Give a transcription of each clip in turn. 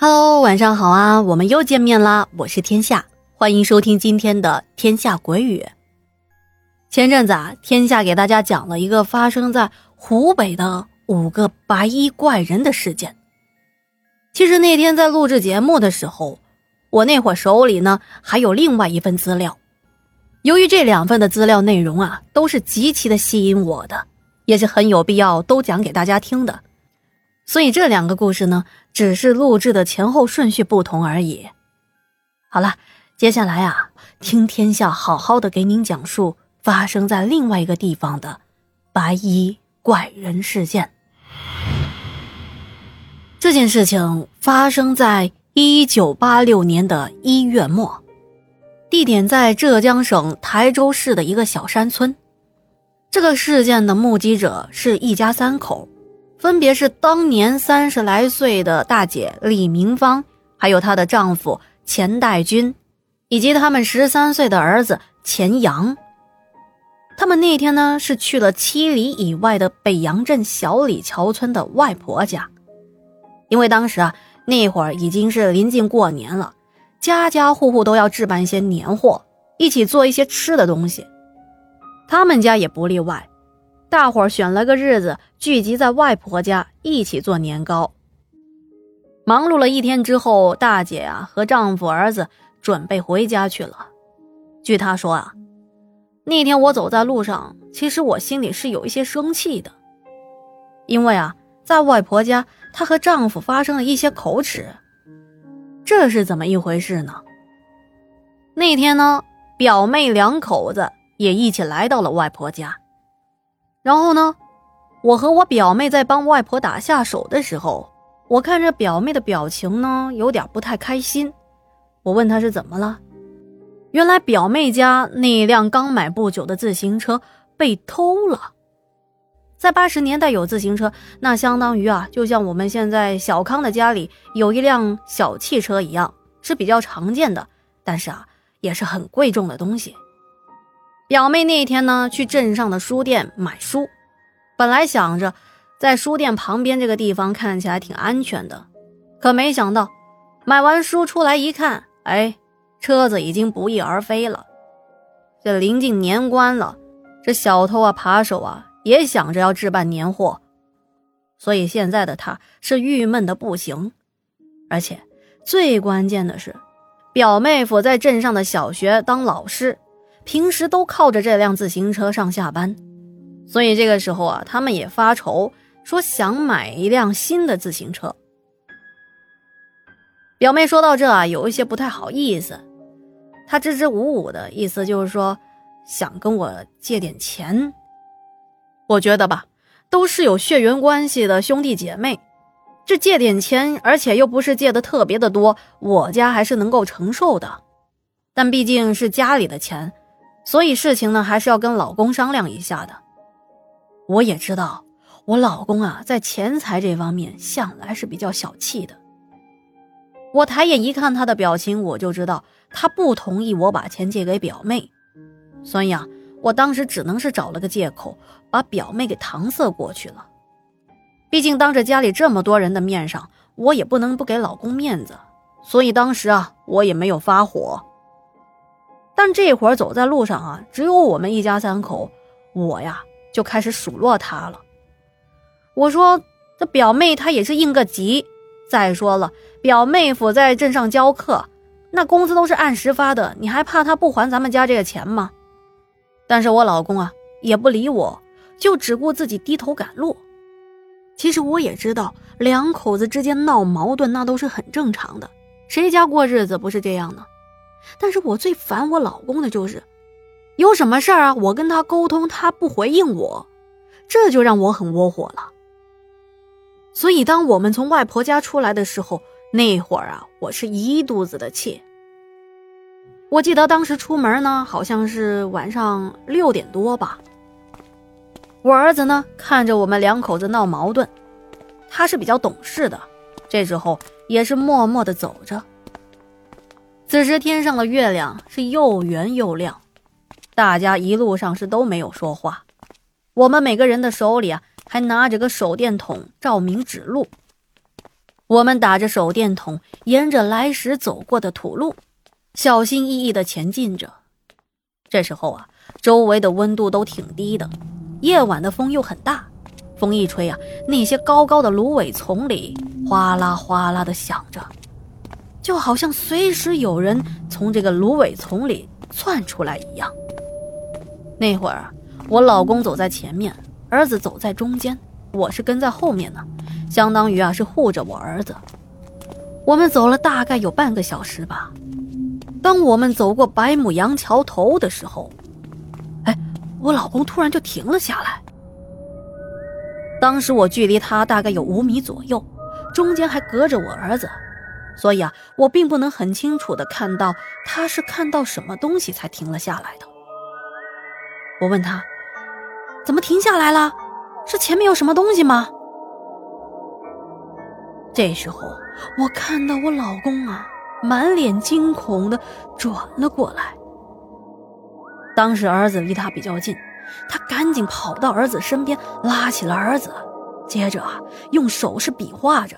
Hello，晚上好啊，我们又见面啦！我是天下，欢迎收听今天的《天下鬼语》。前阵子啊，天下给大家讲了一个发生在湖北的五个白衣怪人的事件。其实那天在录制节目的时候，我那会儿手里呢还有另外一份资料。由于这两份的资料内容啊，都是极其的吸引我的，也是很有必要都讲给大家听的。所以这两个故事呢，只是录制的前后顺序不同而已。好了，接下来啊，听天下好好的给您讲述发生在另外一个地方的白衣怪人事件。这件事情发生在一九八六年的一月末，地点在浙江省台州市的一个小山村。这个事件的目击者是一家三口。分别是当年三十来岁的大姐李明芳，还有她的丈夫钱代军，以及他们十三岁的儿子钱阳。他们那天呢是去了七里以外的北阳镇小李桥村的外婆家，因为当时啊那会儿已经是临近过年了，家家户户都要置办一些年货，一起做一些吃的东西，他们家也不例外。大伙儿选了个日子，聚集在外婆家一起做年糕。忙碌了一天之后，大姐啊和丈夫、儿子准备回家去了。据她说啊，那天我走在路上，其实我心里是有一些生气的，因为啊，在外婆家，她和丈夫发生了一些口齿。这是怎么一回事呢？那天呢，表妹两口子也一起来到了外婆家。然后呢，我和我表妹在帮外婆打下手的时候，我看着表妹的表情呢，有点不太开心。我问她是怎么了，原来表妹家那辆刚买不久的自行车被偷了。在八十年代有自行车，那相当于啊，就像我们现在小康的家里有一辆小汽车一样，是比较常见的，但是啊，也是很贵重的东西。表妹那一天呢，去镇上的书店买书，本来想着在书店旁边这个地方看起来挺安全的，可没想到买完书出来一看，哎，车子已经不翼而飞了。这临近年关了，这小偷啊、扒手啊也想着要置办年货，所以现在的他是郁闷的不行。而且最关键的是，表妹夫在镇上的小学当老师。平时都靠着这辆自行车上下班，所以这个时候啊，他们也发愁，说想买一辆新的自行车。表妹说到这啊，有一些不太好意思，她支支吾吾的意思就是说想跟我借点钱。我觉得吧，都是有血缘关系的兄弟姐妹，这借点钱，而且又不是借的特别的多，我家还是能够承受的。但毕竟是家里的钱。所以事情呢，还是要跟老公商量一下的。我也知道，我老公啊，在钱财这方面向来是比较小气的。我抬眼一看他的表情，我就知道他不同意我把钱借给表妹。所以啊，我当时只能是找了个借口，把表妹给搪塞过去了。毕竟当着家里这么多人的面上，我也不能不给老公面子。所以当时啊，我也没有发火。但这会儿走在路上啊，只有我们一家三口，我呀就开始数落他了。我说：“这表妹她也是应个急。再说了，表妹夫在镇上教课，那工资都是按时发的，你还怕他不还咱们家这个钱吗？”但是我老公啊也不理我，就只顾自己低头赶路。其实我也知道，两口子之间闹矛盾那都是很正常的，谁家过日子不是这样呢？但是我最烦我老公的就是，有什么事儿啊，我跟他沟通，他不回应我，这就让我很窝火了。所以当我们从外婆家出来的时候，那会儿啊，我是一肚子的气。我记得当时出门呢，好像是晚上六点多吧。我儿子呢，看着我们两口子闹矛盾，他是比较懂事的，这时候也是默默的走着。此时天上的月亮是又圆又亮，大家一路上是都没有说话。我们每个人的手里啊，还拿着个手电筒照明指路。我们打着手电筒，沿着来时走过的土路，小心翼翼地前进着。这时候啊，周围的温度都挺低的，夜晚的风又很大，风一吹啊，那些高高的芦苇丛里哗啦哗啦的响着，就好像随时有人从这个芦苇丛里窜出来一样。那会儿，我老公走在前面，儿子走在中间，我是跟在后面呢。相当于啊是护着我儿子，我们走了大概有半个小时吧。当我们走过白母洋桥头的时候，哎，我老公突然就停了下来。当时我距离他大概有五米左右，中间还隔着我儿子，所以啊，我并不能很清楚的看到他是看到什么东西才停了下来的。我问他，怎么停下来了？是前面有什么东西吗？这时候，我看到我老公啊，满脸惊恐的转了过来。当时儿子离他比较近，他赶紧跑到儿子身边，拉起了儿子，接着啊，用手势比划着，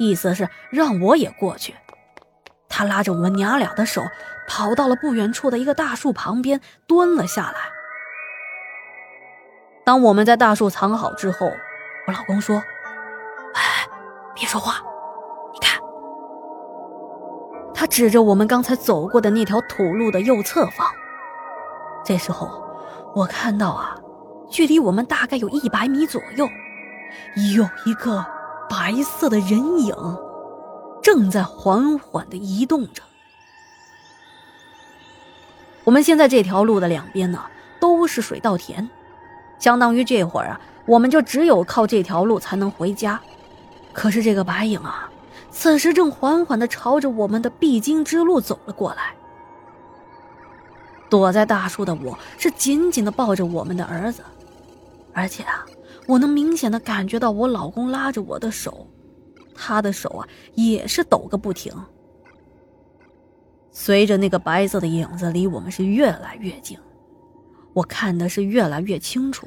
意思是让我也过去。他拉着我们娘俩的手，跑到了不远处的一个大树旁边，蹲了下来。当我们在大树藏好之后，我老公说。哎别说话，你看，他指着我们刚才走过的那条土路的右侧方。这时候，我看到啊，距离我们大概有一百米左右，有一个白色的人影，正在缓缓的移动着。我们现在这条路的两边呢，都是水稻田，相当于这会儿啊，我们就只有靠这条路才能回家。可是这个白影啊，此时正缓缓地朝着我们的必经之路走了过来。躲在大树的我是紧紧地抱着我们的儿子，而且啊，我能明显的感觉到我老公拉着我的手，他的手啊也是抖个不停。随着那个白色的影子离我们是越来越近，我看的是越来越清楚。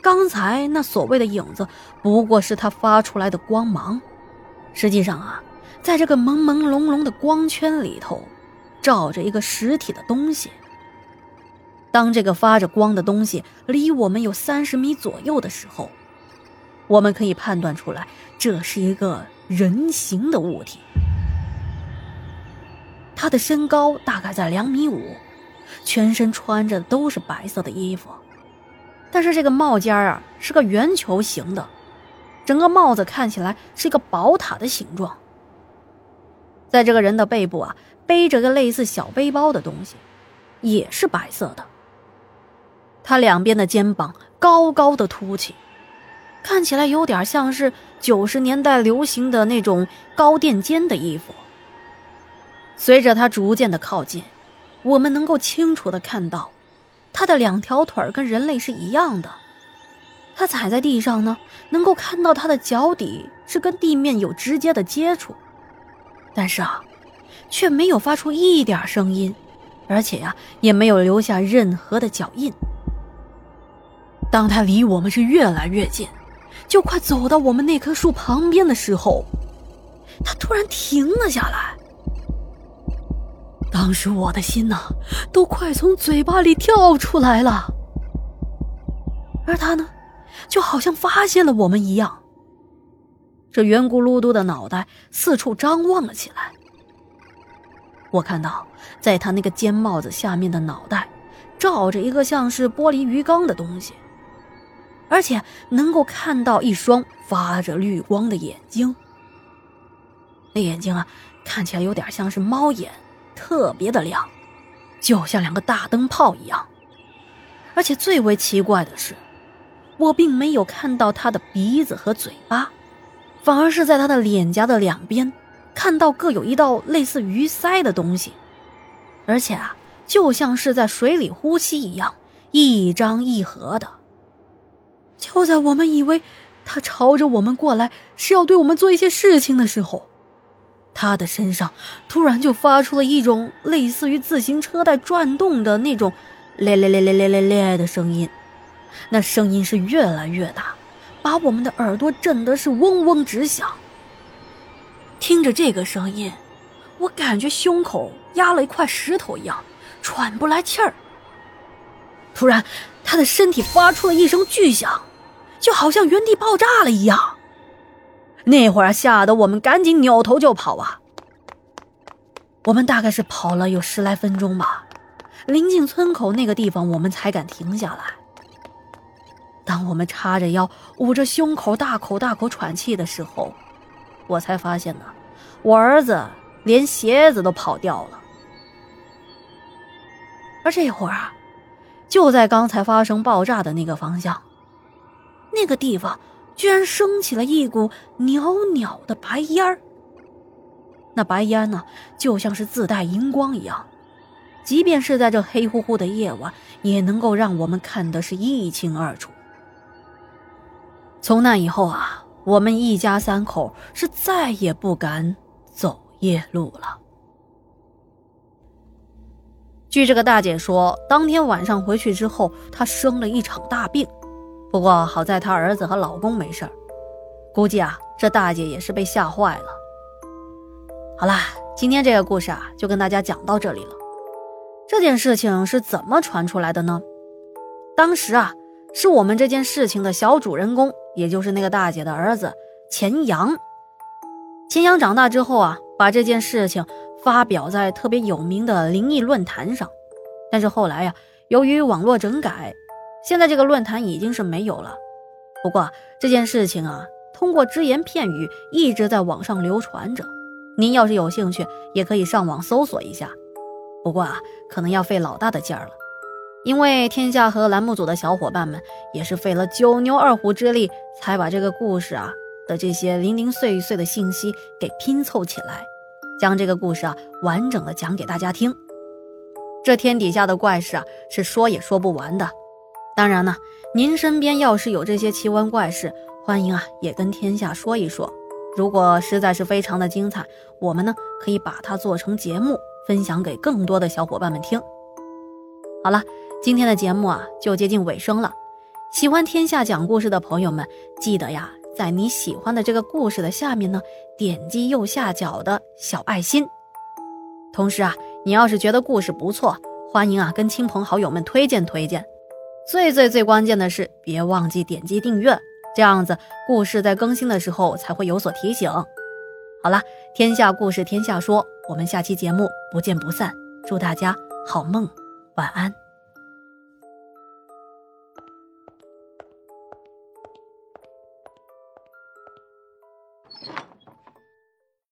刚才那所谓的影子，不过是他发出来的光芒。实际上啊，在这个朦朦胧胧的光圈里头，照着一个实体的东西。当这个发着光的东西离我们有三十米左右的时候，我们可以判断出来，这是一个人形的物体。他的身高大概在两米五，全身穿着都是白色的衣服。但是这个帽尖啊是个圆球形的，整个帽子看起来是一个宝塔的形状。在这个人的背部啊背着个类似小背包的东西，也是白色的。他两边的肩膀高高的凸起，看起来有点像是九十年代流行的那种高垫肩的衣服。随着他逐渐的靠近，我们能够清楚的看到。他的两条腿跟人类是一样的，他踩在地上呢，能够看到他的脚底是跟地面有直接的接触，但是啊，却没有发出一点声音，而且呀，也没有留下任何的脚印。当他离我们是越来越近，就快走到我们那棵树旁边的时候，他突然停了下来。当时我的心呐，都快从嘴巴里跳出来了。而他呢，就好像发现了我们一样，这圆咕噜嘟的脑袋四处张望了起来。我看到，在他那个尖帽子下面的脑袋，罩着一个像是玻璃鱼缸的东西，而且能够看到一双发着绿光的眼睛。那眼睛啊，看起来有点像是猫眼。特别的亮，就像两个大灯泡一样。而且最为奇怪的是，我并没有看到他的鼻子和嘴巴，反而是在他的脸颊的两边看到各有一道类似鱼鳃的东西，而且啊，就像是在水里呼吸一样，一张一合的。就在我们以为他朝着我们过来是要对我们做一些事情的时候。他的身上突然就发出了一种类似于自行车在转动的那种“咧咧咧咧咧咧咧”的声音，那声音是越来越大，把我们的耳朵震得是嗡嗡直响。听着这个声音，我感觉胸口压了一块石头一样，喘不来气儿。突然，他的身体发出了一声巨响，就好像原地爆炸了一样。那会儿吓得我们赶紧扭头就跑啊！我们大概是跑了有十来分钟吧，临近村口那个地方，我们才敢停下来。当我们叉着腰、捂着胸口、大口大口喘气的时候，我才发现呢，我儿子连鞋子都跑掉了。而这会儿啊，就在刚才发生爆炸的那个方向，那个地方。居然升起了一股袅袅的白烟儿。那白烟呢，就像是自带荧光一样，即便是在这黑乎乎的夜晚，也能够让我们看得是一清二楚。从那以后啊，我们一家三口是再也不敢走夜路了。据这个大姐说，当天晚上回去之后，她生了一场大病。不过好在她儿子和老公没事儿，估计啊，这大姐也是被吓坏了。好啦，今天这个故事啊，就跟大家讲到这里了。这件事情是怎么传出来的呢？当时啊，是我们这件事情的小主人公，也就是那个大姐的儿子钱阳。钱阳长大之后啊，把这件事情发表在特别有名的灵异论坛上，但是后来呀，由于网络整改。现在这个论坛已经是没有了，不过这件事情啊，通过只言片语一直在网上流传着。您要是有兴趣，也可以上网搜索一下。不过啊，可能要费老大的劲儿了，因为天下和栏目组的小伙伴们也是费了九牛二虎之力，才把这个故事啊的这些零零碎碎的信息给拼凑起来，将这个故事啊完整的讲给大家听。这天底下的怪事啊，是说也说不完的。当然呢，您身边要是有这些奇闻怪事，欢迎啊，也跟天下说一说。如果实在是非常的精彩，我们呢可以把它做成节目，分享给更多的小伙伴们听。好了，今天的节目啊就接近尾声了。喜欢天下讲故事的朋友们，记得呀，在你喜欢的这个故事的下面呢，点击右下角的小爱心。同时啊，你要是觉得故事不错，欢迎啊跟亲朋好友们推荐推荐。最最最关键的是，别忘记点击订阅，这样子故事在更新的时候才会有所提醒。好了，天下故事天下说，我们下期节目不见不散。祝大家好梦，晚安。